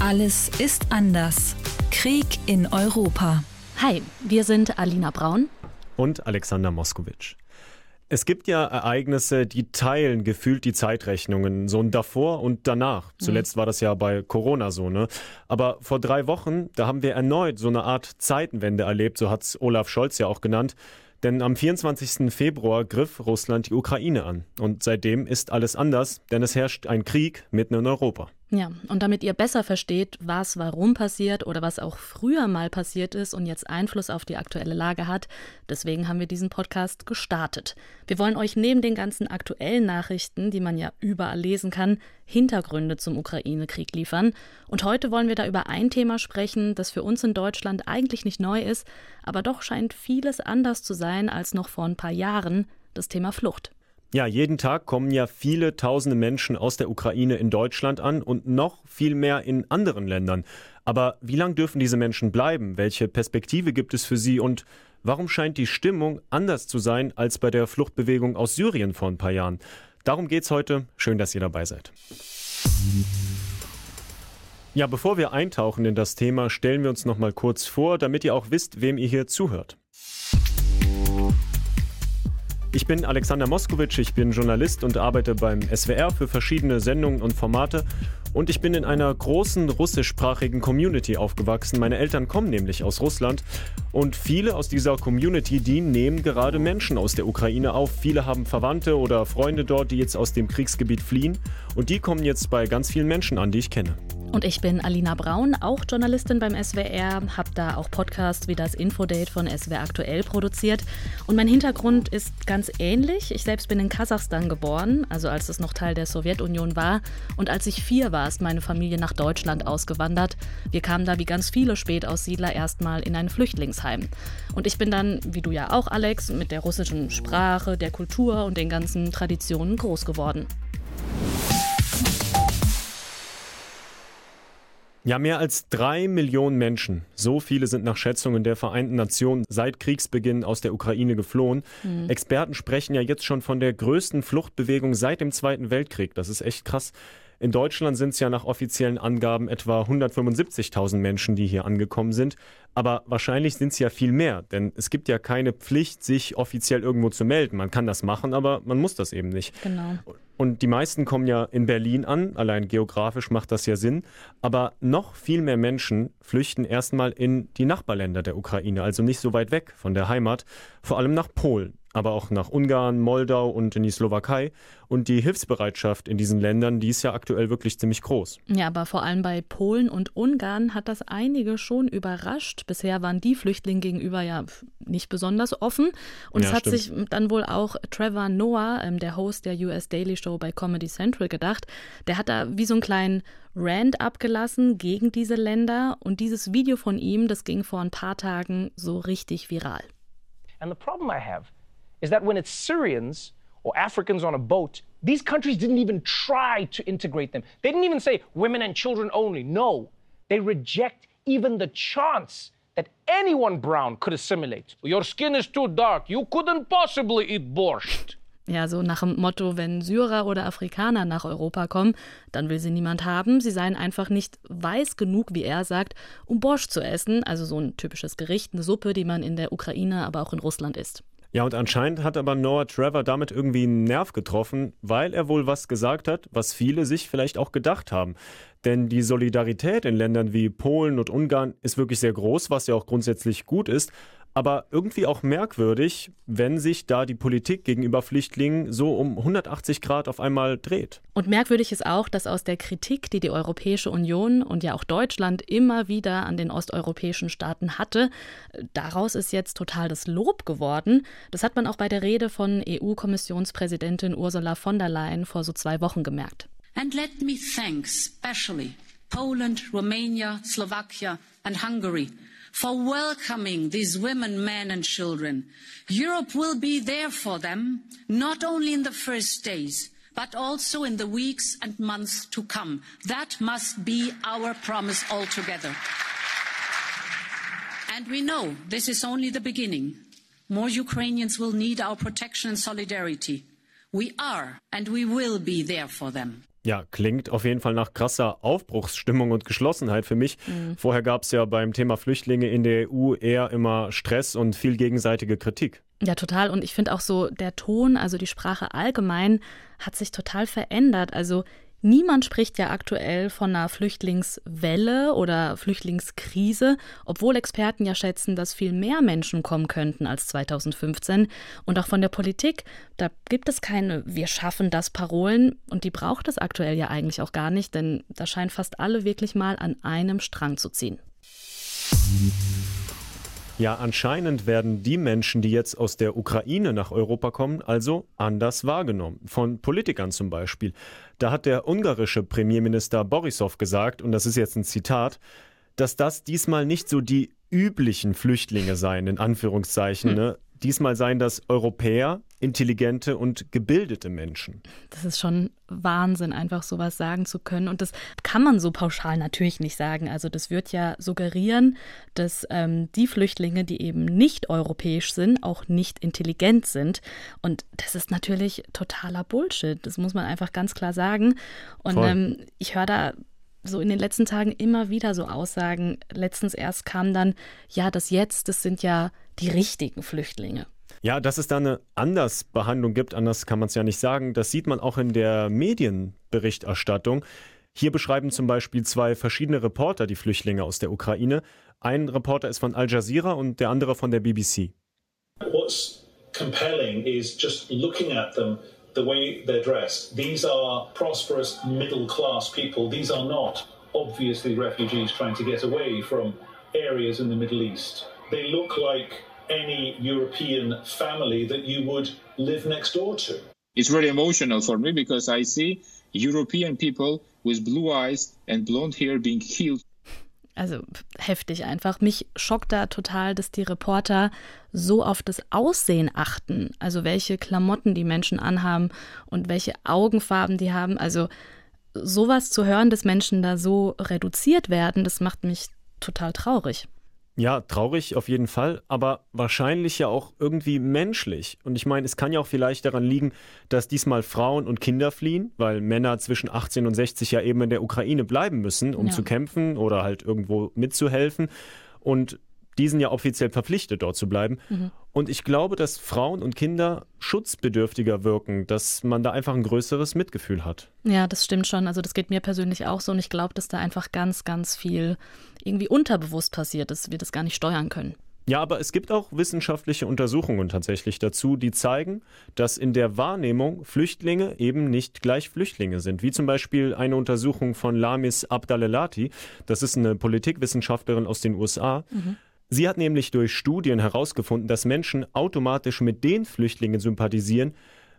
Alles ist anders. Krieg in Europa. Hi, wir sind Alina Braun und Alexander Moskowitsch. Es gibt ja Ereignisse, die teilen gefühlt die Zeitrechnungen, so ein davor und danach. Zuletzt war das ja bei Corona so, ne? Aber vor drei Wochen, da haben wir erneut so eine Art Zeitenwende erlebt, so hat es Olaf Scholz ja auch genannt. Denn am 24. Februar griff Russland die Ukraine an. Und seitdem ist alles anders, denn es herrscht ein Krieg mitten in Europa. Ja, und damit ihr besser versteht, was warum passiert oder was auch früher mal passiert ist und jetzt Einfluss auf die aktuelle Lage hat, deswegen haben wir diesen Podcast gestartet. Wir wollen euch neben den ganzen aktuellen Nachrichten, die man ja überall lesen kann, Hintergründe zum Ukraine-Krieg liefern. Und heute wollen wir da über ein Thema sprechen, das für uns in Deutschland eigentlich nicht neu ist, aber doch scheint vieles anders zu sein als noch vor ein paar Jahren, das Thema Flucht. Ja, jeden Tag kommen ja viele tausende Menschen aus der Ukraine in Deutschland an und noch viel mehr in anderen Ländern. Aber wie lange dürfen diese Menschen bleiben? Welche Perspektive gibt es für sie und warum scheint die Stimmung anders zu sein als bei der Fluchtbewegung aus Syrien vor ein paar Jahren? Darum geht's heute. Schön, dass ihr dabei seid. Ja, bevor wir eintauchen in das Thema, stellen wir uns noch mal kurz vor, damit ihr auch wisst, wem ihr hier zuhört. Ich bin Alexander Moskowitsch, ich bin Journalist und arbeite beim SWR für verschiedene Sendungen und Formate. Und ich bin in einer großen russischsprachigen Community aufgewachsen. Meine Eltern kommen nämlich aus Russland. Und viele aus dieser Community, die nehmen gerade Menschen aus der Ukraine auf. Viele haben Verwandte oder Freunde dort, die jetzt aus dem Kriegsgebiet fliehen. Und die kommen jetzt bei ganz vielen Menschen an, die ich kenne. Und ich bin Alina Braun, auch Journalistin beim SWR, habe da auch Podcasts wie das Infodate von SWR aktuell produziert. Und mein Hintergrund ist ganz ähnlich. Ich selbst bin in Kasachstan geboren, also als es noch Teil der Sowjetunion war. Und als ich vier war, ist meine Familie nach Deutschland ausgewandert. Wir kamen da wie ganz viele Spätaussiedler erstmal in ein Flüchtlingsheim. Und ich bin dann, wie du ja auch, Alex, mit der russischen Sprache, der Kultur und den ganzen Traditionen groß geworden. Ja, mehr als drei Millionen Menschen, so viele sind nach Schätzungen der Vereinten Nationen seit Kriegsbeginn aus der Ukraine geflohen. Mhm. Experten sprechen ja jetzt schon von der größten Fluchtbewegung seit dem Zweiten Weltkrieg. Das ist echt krass. In Deutschland sind es ja nach offiziellen Angaben etwa 175.000 Menschen, die hier angekommen sind. Aber wahrscheinlich sind es ja viel mehr, denn es gibt ja keine Pflicht, sich offiziell irgendwo zu melden. Man kann das machen, aber man muss das eben nicht. Genau. Und die meisten kommen ja in Berlin an, allein geografisch macht das ja Sinn. Aber noch viel mehr Menschen flüchten erstmal in die Nachbarländer der Ukraine, also nicht so weit weg von der Heimat, vor allem nach Polen aber auch nach Ungarn, Moldau und in die Slowakei. Und die Hilfsbereitschaft in diesen Ländern, die ist ja aktuell wirklich ziemlich groß. Ja, aber vor allem bei Polen und Ungarn hat das einige schon überrascht. Bisher waren die Flüchtlinge gegenüber ja nicht besonders offen. Und ja, es hat stimmt. sich dann wohl auch Trevor Noah, ähm, der Host der US Daily Show bei Comedy Central, gedacht. Der hat da wie so einen kleinen Rand abgelassen gegen diese Länder. Und dieses Video von ihm, das ging vor ein paar Tagen so richtig viral. And the problem I have is that when it's Syrians or Africans on a boat, these countries didn't even try to integrate them. They didn't even say women and children only. No, they reject even the chance that anyone brown could assimilate. Your skin is too dark. You couldn't possibly eat borscht. Ja, so nach dem Motto, wenn Syrer oder Afrikaner nach Europa kommen, dann will sie niemand haben. Sie seien einfach nicht weiß genug, wie er sagt, um Borscht zu essen, also so ein typisches Gericht, eine Suppe, die man in der Ukraine, aber auch in Russland isst. Ja, und anscheinend hat aber Noah Trevor damit irgendwie einen Nerv getroffen, weil er wohl was gesagt hat, was viele sich vielleicht auch gedacht haben. Denn die Solidarität in Ländern wie Polen und Ungarn ist wirklich sehr groß, was ja auch grundsätzlich gut ist aber irgendwie auch merkwürdig, wenn sich da die Politik gegenüber Flüchtlingen so um 180 Grad auf einmal dreht. Und merkwürdig ist auch, dass aus der Kritik, die die Europäische Union und ja auch Deutschland immer wieder an den osteuropäischen Staaten hatte, daraus ist jetzt total das Lob geworden. Das hat man auch bei der Rede von EU-Kommissionspräsidentin Ursula von der Leyen vor so zwei Wochen gemerkt. And let me thank especially Poland, Romania, Slovakia and Hungary for welcoming these women, men and children. Europe will be there for them, not only in the first days, but also in the weeks and months to come. That must be our promise altogether. And we know this is only the beginning. More Ukrainians will need our protection and solidarity. We are and we will be there for them. Ja, klingt auf jeden Fall nach krasser Aufbruchsstimmung und Geschlossenheit für mich. Mhm. Vorher gab es ja beim Thema Flüchtlinge in der EU eher immer Stress und viel gegenseitige Kritik. Ja, total. Und ich finde auch so, der Ton, also die Sprache allgemein, hat sich total verändert. Also Niemand spricht ja aktuell von einer Flüchtlingswelle oder Flüchtlingskrise, obwohl Experten ja schätzen, dass viel mehr Menschen kommen könnten als 2015. Und auch von der Politik, da gibt es keine Wir schaffen das Parolen und die braucht es aktuell ja eigentlich auch gar nicht, denn da scheinen fast alle wirklich mal an einem Strang zu ziehen. Ja, anscheinend werden die Menschen, die jetzt aus der Ukraine nach Europa kommen, also anders wahrgenommen. Von Politikern zum Beispiel. Da hat der ungarische Premierminister Borisov gesagt, und das ist jetzt ein Zitat, dass das diesmal nicht so die üblichen Flüchtlinge seien, in Anführungszeichen. Hm. Ne? Diesmal seien das Europäer, intelligente und gebildete Menschen. Das ist schon Wahnsinn, einfach sowas sagen zu können. Und das kann man so pauschal natürlich nicht sagen. Also das wird ja suggerieren, dass ähm, die Flüchtlinge, die eben nicht europäisch sind, auch nicht intelligent sind. Und das ist natürlich totaler Bullshit. Das muss man einfach ganz klar sagen. Und ähm, ich höre da so in den letzten Tagen immer wieder so Aussagen. Letztens erst kam dann, ja, das jetzt, das sind ja die richtigen Flüchtlinge. Ja, dass es da eine Andersbehandlung gibt, anders kann man es ja nicht sagen, das sieht man auch in der Medienberichterstattung. Hier beschreiben zum Beispiel zwei verschiedene Reporter die Flüchtlinge aus der Ukraine. Ein Reporter ist von Al Jazeera und der andere von der BBC. What's compelling is just looking at them the way they're dressed. These are prosperous middle class people. These are not obviously refugees trying to get away from areas in the Middle East. They look like any European family that you would live next door to. It's very emotional for me because I see European people with blue eyes and blonde hair being killed. Also heftig einfach. Mich schockt da total, dass die Reporter so auf das Aussehen achten. Also welche Klamotten die Menschen anhaben und welche Augenfarben die haben. Also sowas zu hören, dass Menschen da so reduziert werden, das macht mich total traurig. Ja, traurig auf jeden Fall, aber wahrscheinlich ja auch irgendwie menschlich. Und ich meine, es kann ja auch vielleicht daran liegen, dass diesmal Frauen und Kinder fliehen, weil Männer zwischen 18 und 60 ja eben in der Ukraine bleiben müssen, um ja. zu kämpfen oder halt irgendwo mitzuhelfen. Und die sind ja offiziell verpflichtet, dort zu bleiben. Mhm. Und ich glaube, dass Frauen und Kinder schutzbedürftiger wirken, dass man da einfach ein größeres Mitgefühl hat. Ja, das stimmt schon. Also das geht mir persönlich auch so. Und ich glaube, dass da einfach ganz, ganz viel irgendwie unterbewusst passiert, dass wir das gar nicht steuern können. Ja, aber es gibt auch wissenschaftliche Untersuchungen tatsächlich dazu, die zeigen, dass in der Wahrnehmung Flüchtlinge eben nicht gleich Flüchtlinge sind. Wie zum Beispiel eine Untersuchung von Lamis Abdalelati, das ist eine Politikwissenschaftlerin aus den USA. Mhm. Sie hat nämlich durch Studien herausgefunden, dass Menschen automatisch mit den Flüchtlingen sympathisieren,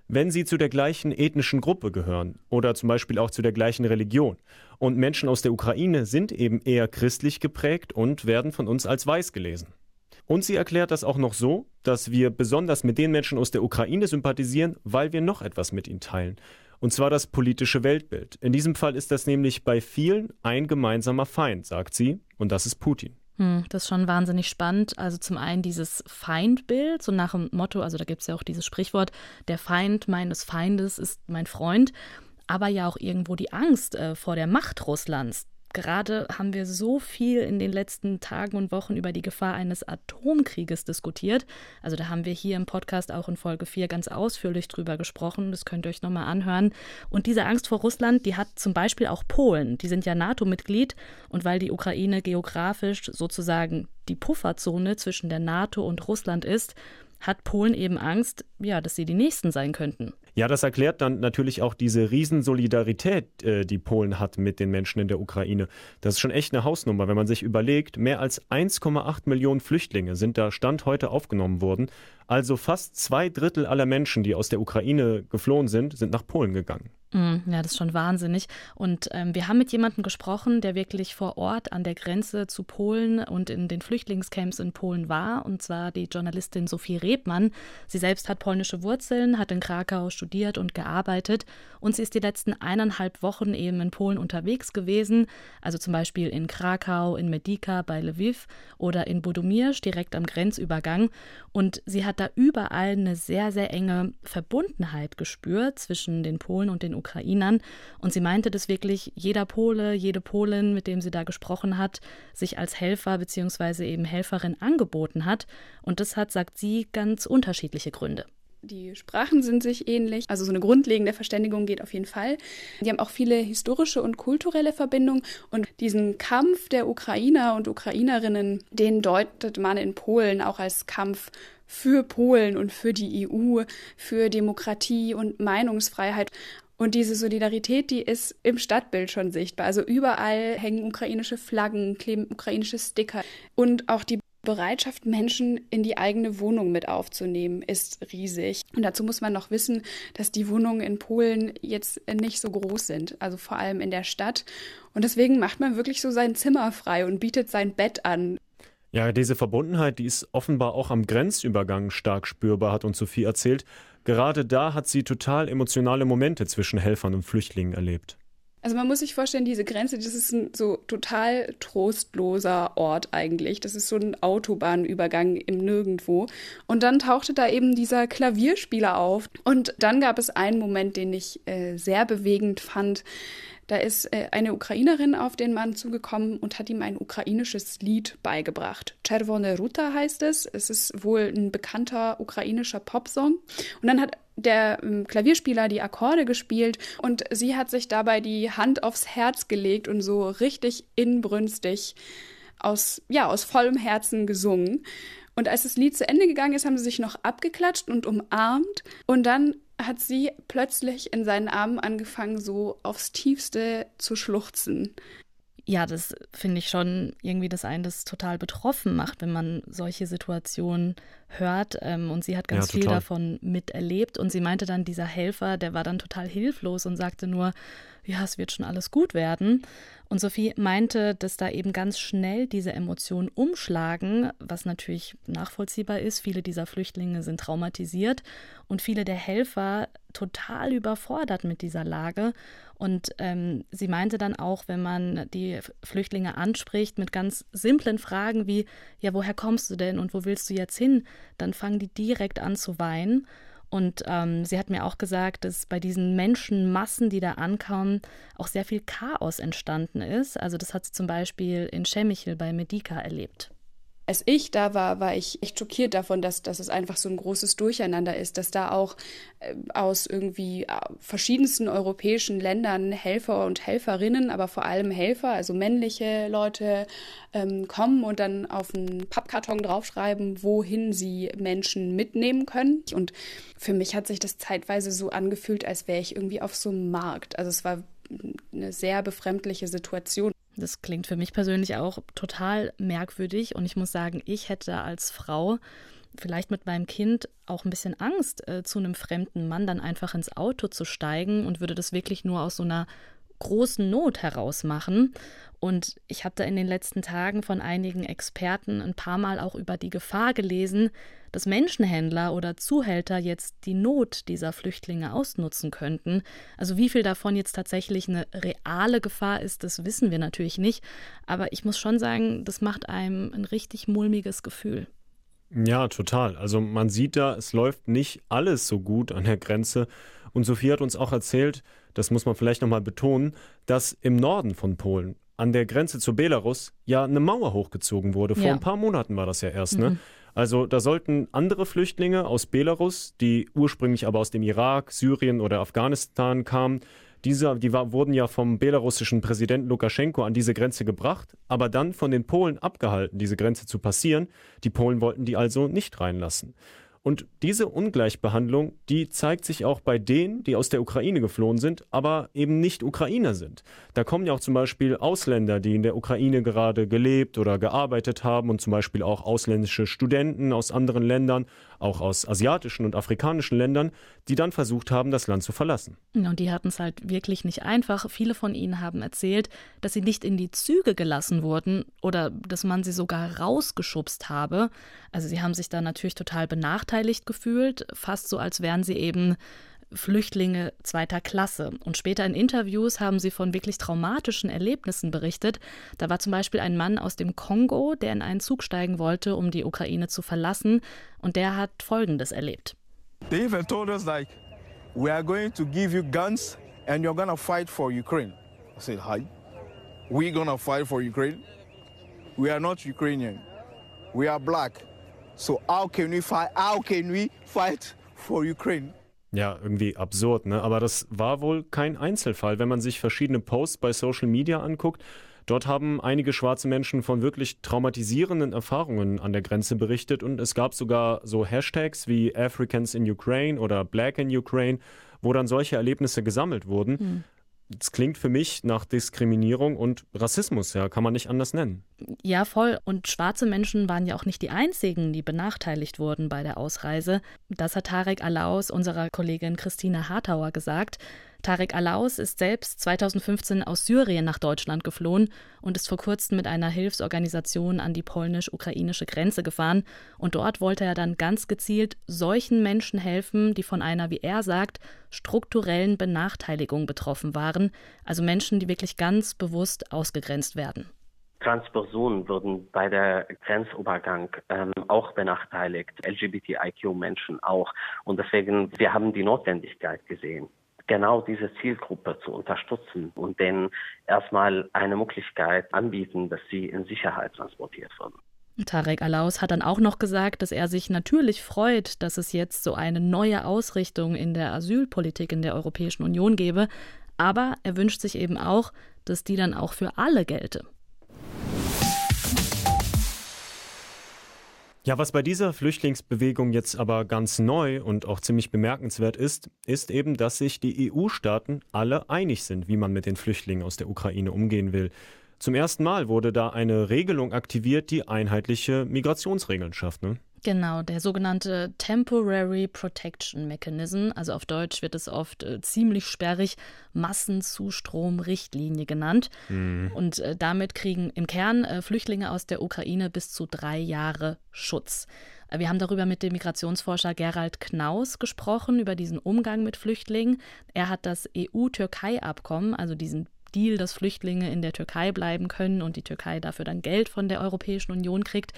wenn sie zu der gleichen ethnischen Gruppe gehören oder zum Beispiel auch zu der gleichen Religion. Und Menschen aus der Ukraine sind eben eher christlich geprägt und werden von uns als weiß gelesen. Und sie erklärt das auch noch so, dass wir besonders mit den Menschen aus der Ukraine sympathisieren, weil wir noch etwas mit ihnen teilen. Und zwar das politische Weltbild. In diesem Fall ist das nämlich bei vielen ein gemeinsamer Feind, sagt sie, und das ist Putin. Hm, das ist schon wahnsinnig spannend. Also zum einen dieses Feindbild, so nach dem Motto, also da gibt es ja auch dieses Sprichwort, der Feind meines Feindes ist mein Freund, aber ja auch irgendwo die Angst äh, vor der Macht Russlands, Gerade haben wir so viel in den letzten Tagen und Wochen über die Gefahr eines Atomkrieges diskutiert. Also da haben wir hier im Podcast auch in Folge 4 ganz ausführlich drüber gesprochen. Das könnt ihr euch nochmal anhören. Und diese Angst vor Russland, die hat zum Beispiel auch Polen. Die sind ja NATO-Mitglied. Und weil die Ukraine geografisch sozusagen die Pufferzone zwischen der NATO und Russland ist, hat Polen eben Angst, ja, dass sie die Nächsten sein könnten. Ja, das erklärt dann natürlich auch diese Riesensolidarität, äh, die Polen hat mit den Menschen in der Ukraine. Das ist schon echt eine Hausnummer, wenn man sich überlegt, mehr als 1,8 Millionen Flüchtlinge sind da Stand heute aufgenommen worden. Also fast zwei Drittel aller Menschen, die aus der Ukraine geflohen sind, sind nach Polen gegangen. Mm, ja, das ist schon wahnsinnig. Und ähm, wir haben mit jemandem gesprochen, der wirklich vor Ort an der Grenze zu Polen und in den Flüchtlingscamps in Polen war, und zwar die Journalistin Sophie Rebmann. Sie selbst hat polnische Wurzeln, hat in Krakau studiert und gearbeitet und sie ist die letzten eineinhalb Wochen eben in Polen unterwegs gewesen, also zum Beispiel in Krakau, in Medica bei Lviv oder in Budomirsch direkt am Grenzübergang und sie hat da überall eine sehr, sehr enge Verbundenheit gespürt zwischen den Polen und den Ukrainern und sie meinte, dass wirklich jeder Pole, jede Polin, mit dem sie da gesprochen hat, sich als Helfer bzw. eben Helferin angeboten hat und das hat, sagt sie, ganz unterschiedliche Gründe. Die Sprachen sind sich ähnlich, also so eine grundlegende Verständigung geht auf jeden Fall. Die haben auch viele historische und kulturelle Verbindungen und diesen Kampf der Ukrainer und Ukrainerinnen, den deutet man in Polen auch als Kampf für Polen und für die EU, für Demokratie und Meinungsfreiheit. Und diese Solidarität, die ist im Stadtbild schon sichtbar. Also überall hängen ukrainische Flaggen, kleben ukrainische Sticker. Und auch die Bereitschaft, Menschen in die eigene Wohnung mit aufzunehmen, ist riesig. Und dazu muss man noch wissen, dass die Wohnungen in Polen jetzt nicht so groß sind, also vor allem in der Stadt. Und deswegen macht man wirklich so sein Zimmer frei und bietet sein Bett an. Ja, diese Verbundenheit, die ist offenbar auch am Grenzübergang stark spürbar, hat uns Sophie erzählt. Gerade da hat sie total emotionale Momente zwischen Helfern und Flüchtlingen erlebt. Also man muss sich vorstellen, diese Grenze, das ist ein so total trostloser Ort eigentlich. Das ist so ein Autobahnübergang im Nirgendwo. Und dann tauchte da eben dieser Klavierspieler auf. Und dann gab es einen Moment, den ich äh, sehr bewegend fand. Da ist äh, eine Ukrainerin auf den Mann zugekommen und hat ihm ein ukrainisches Lied beigebracht. Czerwone Ruta heißt es. Es ist wohl ein bekannter ukrainischer Popsong. Und dann hat der ähm, Klavierspieler die Akkorde gespielt und sie hat sich dabei die Hand aufs Herz gelegt und so richtig inbrünstig aus, ja, aus vollem Herzen gesungen. Und als das Lied zu Ende gegangen ist, haben sie sich noch abgeklatscht und umarmt. Und dann hat sie plötzlich in seinen Armen angefangen, so aufs tiefste zu schluchzen. Ja, das finde ich schon irgendwie, dass einen das total betroffen macht, wenn man solche Situationen hört. Ähm, und sie hat ganz ja, viel davon miterlebt. Und sie meinte dann, dieser Helfer, der war dann total hilflos und sagte nur, ja, es wird schon alles gut werden. Und Sophie meinte, dass da eben ganz schnell diese Emotionen umschlagen, was natürlich nachvollziehbar ist. Viele dieser Flüchtlinge sind traumatisiert und viele der Helfer total überfordert mit dieser Lage. Und ähm, sie meinte dann auch, wenn man die Flüchtlinge anspricht mit ganz simplen Fragen wie, ja, woher kommst du denn und wo willst du jetzt hin, dann fangen die direkt an zu weinen. Und ähm, sie hat mir auch gesagt, dass bei diesen Menschenmassen, die da ankamen, auch sehr viel Chaos entstanden ist. Also das hat sie zum Beispiel in Chemichel bei Medica erlebt als ich da war, war ich echt schockiert davon, dass, dass es einfach so ein großes Durcheinander ist, dass da auch äh, aus irgendwie äh, verschiedensten europäischen Ländern Helfer und Helferinnen, aber vor allem Helfer, also männliche Leute, ähm, kommen und dann auf einen Pappkarton draufschreiben, wohin sie Menschen mitnehmen können. Und für mich hat sich das zeitweise so angefühlt, als wäre ich irgendwie auf so einem Markt. Also es war eine sehr befremdliche Situation. Das klingt für mich persönlich auch total merkwürdig. Und ich muss sagen, ich hätte als Frau vielleicht mit meinem Kind auch ein bisschen Angst, äh, zu einem fremden Mann dann einfach ins Auto zu steigen und würde das wirklich nur aus so einer großen Not heraus machen. Und ich habe da in den letzten Tagen von einigen Experten ein paar Mal auch über die Gefahr gelesen, dass Menschenhändler oder Zuhälter jetzt die Not dieser Flüchtlinge ausnutzen könnten. Also wie viel davon jetzt tatsächlich eine reale Gefahr ist, das wissen wir natürlich nicht. Aber ich muss schon sagen, das macht einem ein richtig mulmiges Gefühl. Ja, total. Also man sieht da, es läuft nicht alles so gut an der Grenze. Und Sophie hat uns auch erzählt, das muss man vielleicht nochmal betonen, dass im Norden von Polen an der Grenze zu Belarus ja eine Mauer hochgezogen wurde. Vor ja. ein paar Monaten war das ja erst, ne? mhm. ne? Also da sollten andere Flüchtlinge aus Belarus, die ursprünglich aber aus dem Irak, Syrien oder Afghanistan kamen, diese, die war, wurden ja vom belarussischen Präsidenten Lukaschenko an diese Grenze gebracht, aber dann von den Polen abgehalten, diese Grenze zu passieren. Die Polen wollten die also nicht reinlassen. Und diese Ungleichbehandlung, die zeigt sich auch bei denen, die aus der Ukraine geflohen sind, aber eben nicht Ukrainer sind. Da kommen ja auch zum Beispiel Ausländer, die in der Ukraine gerade gelebt oder gearbeitet haben und zum Beispiel auch ausländische Studenten aus anderen Ländern, auch aus asiatischen und afrikanischen Ländern, die dann versucht haben, das Land zu verlassen. Und die hatten es halt wirklich nicht einfach. Viele von ihnen haben erzählt, dass sie nicht in die Züge gelassen wurden oder dass man sie sogar rausgeschubst habe. Also sie haben sich da natürlich total benachteiligt benachteiligt gefühlt, fast so, als wären sie eben Flüchtlinge zweiter Klasse. Und später in Interviews haben sie von wirklich traumatischen Erlebnissen berichtet. Da war zum Beispiel ein Mann aus dem Kongo, der in einen Zug steigen wollte, um die Ukraine zu verlassen. Und der hat Folgendes erlebt. They even told us like, we are going to give you guns and you're gonna fight for Ukraine. I said, hi. We gonna fight for Ukraine? We are not Ukrainian. We are black. So how can we fight? How can we fight for Ukraine? Ja, irgendwie absurd, ne? Aber das war wohl kein Einzelfall. Wenn man sich verschiedene Posts bei Social Media anguckt, dort haben einige schwarze Menschen von wirklich traumatisierenden Erfahrungen an der Grenze berichtet und es gab sogar so Hashtags wie Africans in Ukraine oder Black in Ukraine, wo dann solche Erlebnisse gesammelt wurden. Hm. Das klingt für mich nach Diskriminierung und Rassismus, ja, kann man nicht anders nennen. Ja, voll. Und schwarze Menschen waren ja auch nicht die einzigen, die benachteiligt wurden bei der Ausreise. Das hat Tarek Alaus unserer Kollegin Christine Hartauer gesagt. Tarek Alaus ist selbst 2015 aus Syrien nach Deutschland geflohen und ist vor kurzem mit einer Hilfsorganisation an die polnisch-ukrainische Grenze gefahren. Und dort wollte er dann ganz gezielt solchen Menschen helfen, die von einer, wie er sagt, strukturellen Benachteiligung betroffen waren, also Menschen, die wirklich ganz bewusst ausgegrenzt werden. Transpersonen würden bei der Grenzübergang ähm, auch benachteiligt, LGBTIQ-Menschen auch. Und deswegen, wir haben die Notwendigkeit gesehen, genau diese Zielgruppe zu unterstützen und denen erstmal eine Möglichkeit anbieten, dass sie in Sicherheit transportiert werden. Tarek Alaus hat dann auch noch gesagt, dass er sich natürlich freut, dass es jetzt so eine neue Ausrichtung in der Asylpolitik in der Europäischen Union gebe, aber er wünscht sich eben auch, dass die dann auch für alle gelte. Ja, was bei dieser Flüchtlingsbewegung jetzt aber ganz neu und auch ziemlich bemerkenswert ist, ist eben, dass sich die EU-Staaten alle einig sind, wie man mit den Flüchtlingen aus der Ukraine umgehen will. Zum ersten Mal wurde da eine Regelung aktiviert, die einheitliche Migrationsregeln schafft. Ne? Genau, der sogenannte Temporary Protection Mechanism, also auf Deutsch wird es oft äh, ziemlich sperrig Massenzustromrichtlinie genannt. Mhm. Und äh, damit kriegen im Kern äh, Flüchtlinge aus der Ukraine bis zu drei Jahre Schutz. Äh, wir haben darüber mit dem Migrationsforscher Gerald Knaus gesprochen, über diesen Umgang mit Flüchtlingen. Er hat das EU-Türkei-Abkommen, also diesen Deal, dass Flüchtlinge in der Türkei bleiben können und die Türkei dafür dann Geld von der Europäischen Union kriegt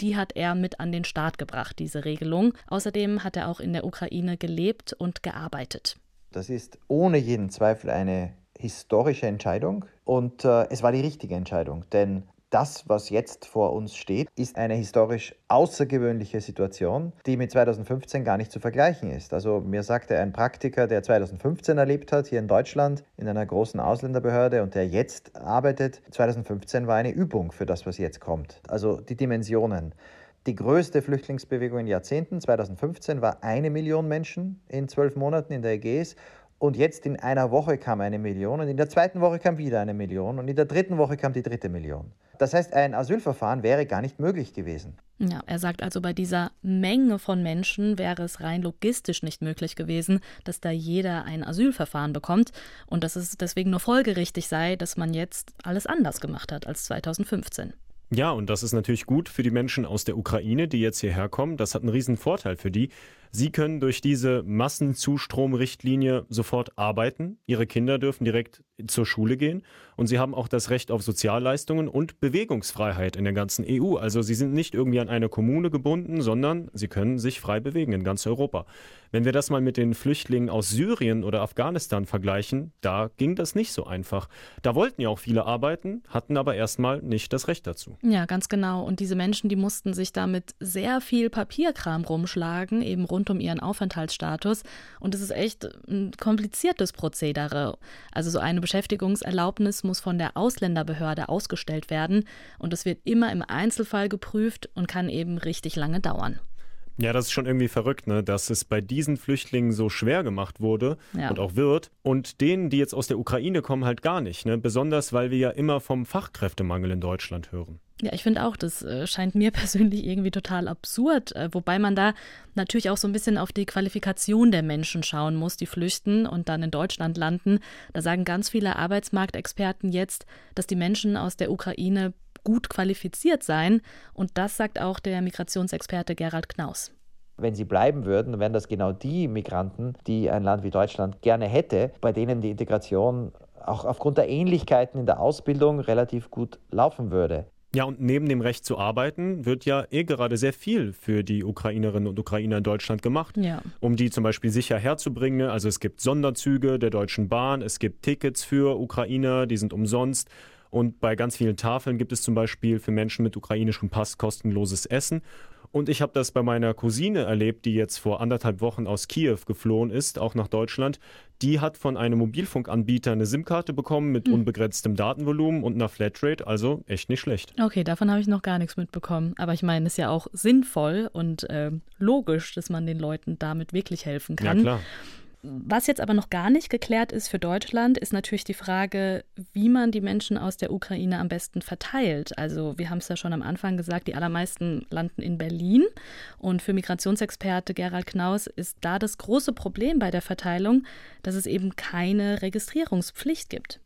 die hat er mit an den Start gebracht, diese Regelung. Außerdem hat er auch in der Ukraine gelebt und gearbeitet. Das ist ohne jeden Zweifel eine historische Entscheidung und äh, es war die richtige Entscheidung, denn das, was jetzt vor uns steht, ist eine historisch außergewöhnliche Situation, die mit 2015 gar nicht zu vergleichen ist. Also mir sagte ein Praktiker, der 2015 erlebt hat, hier in Deutschland, in einer großen Ausländerbehörde und der jetzt arbeitet, 2015 war eine Übung für das, was jetzt kommt. Also die Dimensionen. Die größte Flüchtlingsbewegung in Jahrzehnten, 2015, war eine Million Menschen in zwölf Monaten in der Ägäis und jetzt in einer Woche kam eine Million und in der zweiten Woche kam wieder eine Million und in der dritten Woche kam die dritte Million. Das heißt, ein Asylverfahren wäre gar nicht möglich gewesen. Ja, er sagt also, bei dieser Menge von Menschen wäre es rein logistisch nicht möglich gewesen, dass da jeder ein Asylverfahren bekommt und dass es deswegen nur folgerichtig sei, dass man jetzt alles anders gemacht hat als 2015. Ja, und das ist natürlich gut für die Menschen aus der Ukraine, die jetzt hierher kommen. Das hat einen riesen Vorteil für die. Sie können durch diese Massenzustromrichtlinie sofort arbeiten. Ihre Kinder dürfen direkt zur Schule gehen. Und sie haben auch das Recht auf Sozialleistungen und Bewegungsfreiheit in der ganzen EU. Also sie sind nicht irgendwie an eine Kommune gebunden, sondern sie können sich frei bewegen in ganz Europa. Wenn wir das mal mit den Flüchtlingen aus Syrien oder Afghanistan vergleichen, da ging das nicht so einfach. Da wollten ja auch viele arbeiten, hatten aber erstmal nicht das Recht dazu. Ja, ganz genau. Und diese Menschen, die mussten sich damit sehr viel Papierkram rumschlagen, eben rund rund um ihren Aufenthaltsstatus. Und es ist echt ein kompliziertes Prozedere. Also so eine Beschäftigungserlaubnis muss von der Ausländerbehörde ausgestellt werden und es wird immer im Einzelfall geprüft und kann eben richtig lange dauern. Ja, das ist schon irgendwie verrückt, ne? dass es bei diesen Flüchtlingen so schwer gemacht wurde ja. und auch wird. Und denen, die jetzt aus der Ukraine kommen, halt gar nicht. Ne? Besonders, weil wir ja immer vom Fachkräftemangel in Deutschland hören. Ja, ich finde auch, das äh, scheint mir persönlich irgendwie total absurd, äh, wobei man da natürlich auch so ein bisschen auf die Qualifikation der Menschen schauen muss, die flüchten und dann in Deutschland landen. Da sagen ganz viele Arbeitsmarktexperten jetzt, dass die Menschen aus der Ukraine gut qualifiziert sein. Und das sagt auch der Migrationsexperte Gerald Knaus. Wenn sie bleiben würden, wären das genau die Migranten, die ein Land wie Deutschland gerne hätte, bei denen die Integration auch aufgrund der Ähnlichkeiten in der Ausbildung relativ gut laufen würde. Ja, und neben dem Recht zu arbeiten wird ja eh gerade sehr viel für die Ukrainerinnen und Ukrainer in Deutschland gemacht, ja. um die zum Beispiel sicher herzubringen. Also es gibt Sonderzüge der Deutschen Bahn, es gibt Tickets für Ukrainer, die sind umsonst. Und bei ganz vielen Tafeln gibt es zum Beispiel für Menschen mit ukrainischem Pass kostenloses Essen. Und ich habe das bei meiner Cousine erlebt, die jetzt vor anderthalb Wochen aus Kiew geflohen ist, auch nach Deutschland. Die hat von einem Mobilfunkanbieter eine SIM-Karte bekommen mit hm. unbegrenztem Datenvolumen und einer Flatrate, also echt nicht schlecht. Okay, davon habe ich noch gar nichts mitbekommen. Aber ich meine, es ist ja auch sinnvoll und äh, logisch, dass man den Leuten damit wirklich helfen kann. Ja, klar. Was jetzt aber noch gar nicht geklärt ist für Deutschland, ist natürlich die Frage, wie man die Menschen aus der Ukraine am besten verteilt. Also wir haben es ja schon am Anfang gesagt, die allermeisten landen in Berlin. Und für Migrationsexperte Gerald Knaus ist da das große Problem bei der Verteilung, dass es eben keine Registrierungspflicht gibt.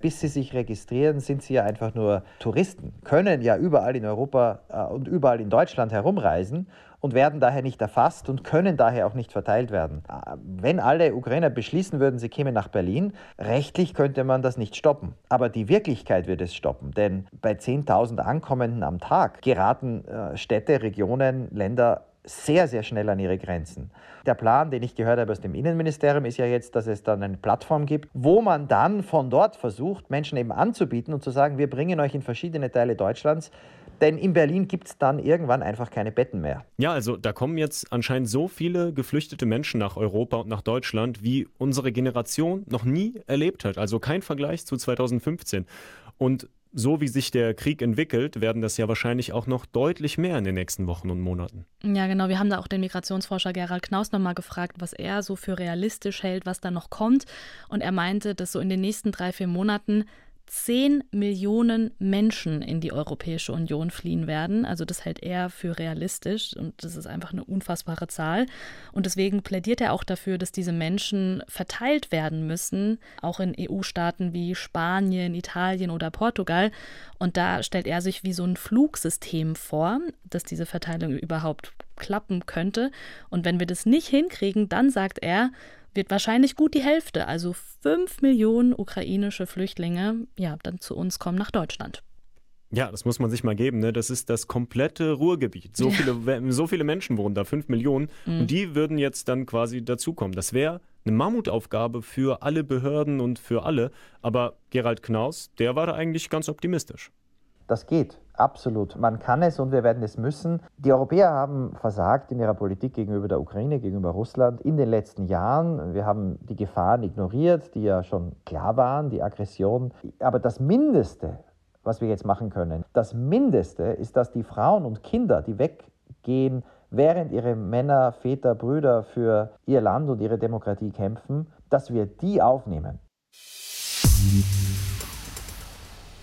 Bis sie sich registrieren, sind sie ja einfach nur Touristen, können ja überall in Europa äh, und überall in Deutschland herumreisen und werden daher nicht erfasst und können daher auch nicht verteilt werden. Wenn alle Ukrainer beschließen würden, sie kämen nach Berlin, rechtlich könnte man das nicht stoppen. Aber die Wirklichkeit wird es stoppen, denn bei 10.000 Ankommenden am Tag geraten äh, Städte, Regionen, Länder sehr, sehr schnell an ihre Grenzen. Der Plan, den ich gehört habe aus dem Innenministerium, ist ja jetzt, dass es dann eine Plattform gibt, wo man dann von dort versucht, Menschen eben anzubieten und zu sagen, wir bringen euch in verschiedene Teile Deutschlands denn in Berlin gibt es dann irgendwann einfach keine Betten mehr. Ja, also da kommen jetzt anscheinend so viele geflüchtete Menschen nach Europa und nach Deutschland, wie unsere Generation noch nie erlebt hat. Also kein Vergleich zu 2015. Und so wie sich der Krieg entwickelt, werden das ja wahrscheinlich auch noch deutlich mehr in den nächsten Wochen und Monaten. Ja, genau. Wir haben da auch den Migrationsforscher Gerald Knaus nochmal gefragt, was er so für realistisch hält, was da noch kommt. Und er meinte, dass so in den nächsten drei, vier Monaten 10 Millionen Menschen in die Europäische Union fliehen werden. Also das hält er für realistisch und das ist einfach eine unfassbare Zahl. Und deswegen plädiert er auch dafür, dass diese Menschen verteilt werden müssen, auch in EU-Staaten wie Spanien, Italien oder Portugal. Und da stellt er sich wie so ein Flugsystem vor, dass diese Verteilung überhaupt klappen könnte. Und wenn wir das nicht hinkriegen, dann sagt er, wird wahrscheinlich gut die Hälfte, also fünf Millionen ukrainische Flüchtlinge, ja, dann zu uns kommen nach Deutschland. Ja, das muss man sich mal geben. Ne? Das ist das komplette Ruhrgebiet. So, ja. viele, so viele Menschen wohnen da, fünf Millionen. Mhm. Und die würden jetzt dann quasi dazukommen. Das wäre eine Mammutaufgabe für alle Behörden und für alle. Aber Gerald Knaus, der war da eigentlich ganz optimistisch. Das geht, absolut. Man kann es und wir werden es müssen. Die Europäer haben versagt in ihrer Politik gegenüber der Ukraine, gegenüber Russland in den letzten Jahren. Wir haben die Gefahren ignoriert, die ja schon klar waren, die Aggression. Aber das Mindeste, was wir jetzt machen können, das Mindeste ist, dass die Frauen und Kinder, die weggehen, während ihre Männer, Väter, Brüder für ihr Land und ihre Demokratie kämpfen, dass wir die aufnehmen.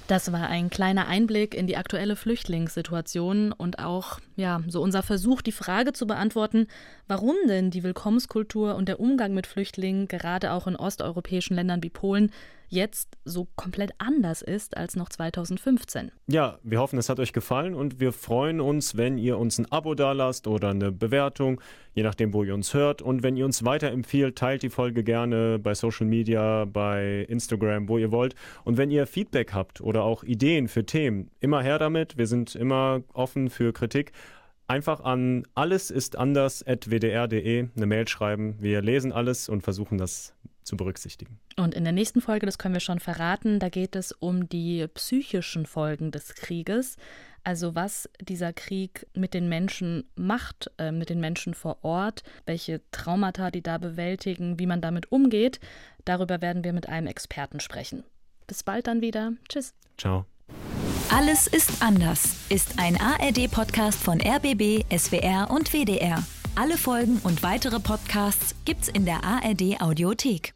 Das war ein kleiner Einblick in die aktuelle Flüchtlingssituation und auch, ja, so unser Versuch, die Frage zu beantworten, warum denn die Willkommenskultur und der Umgang mit Flüchtlingen gerade auch in osteuropäischen Ländern wie Polen jetzt so komplett anders ist als noch 2015. Ja, wir hoffen, es hat euch gefallen und wir freuen uns, wenn ihr uns ein Abo dalasst oder eine Bewertung, je nachdem, wo ihr uns hört. Und wenn ihr uns weiterempfiehlt, teilt die Folge gerne bei Social Media, bei Instagram, wo ihr wollt. Und wenn ihr Feedback habt oder auch Ideen für Themen, immer her damit. Wir sind immer offen für Kritik einfach an allesistanders.wdr.de eine Mail schreiben. Wir lesen alles und versuchen das zu berücksichtigen. Und in der nächsten Folge, das können wir schon verraten, da geht es um die psychischen Folgen des Krieges. Also was dieser Krieg mit den Menschen macht, äh, mit den Menschen vor Ort, welche Traumata die da bewältigen, wie man damit umgeht. Darüber werden wir mit einem Experten sprechen. Bis bald dann wieder. Tschüss. Ciao. Alles ist anders ist ein ARD-Podcast von RBB, SWR und WDR. Alle Folgen und weitere Podcasts gibt's in der ARD Audiothek.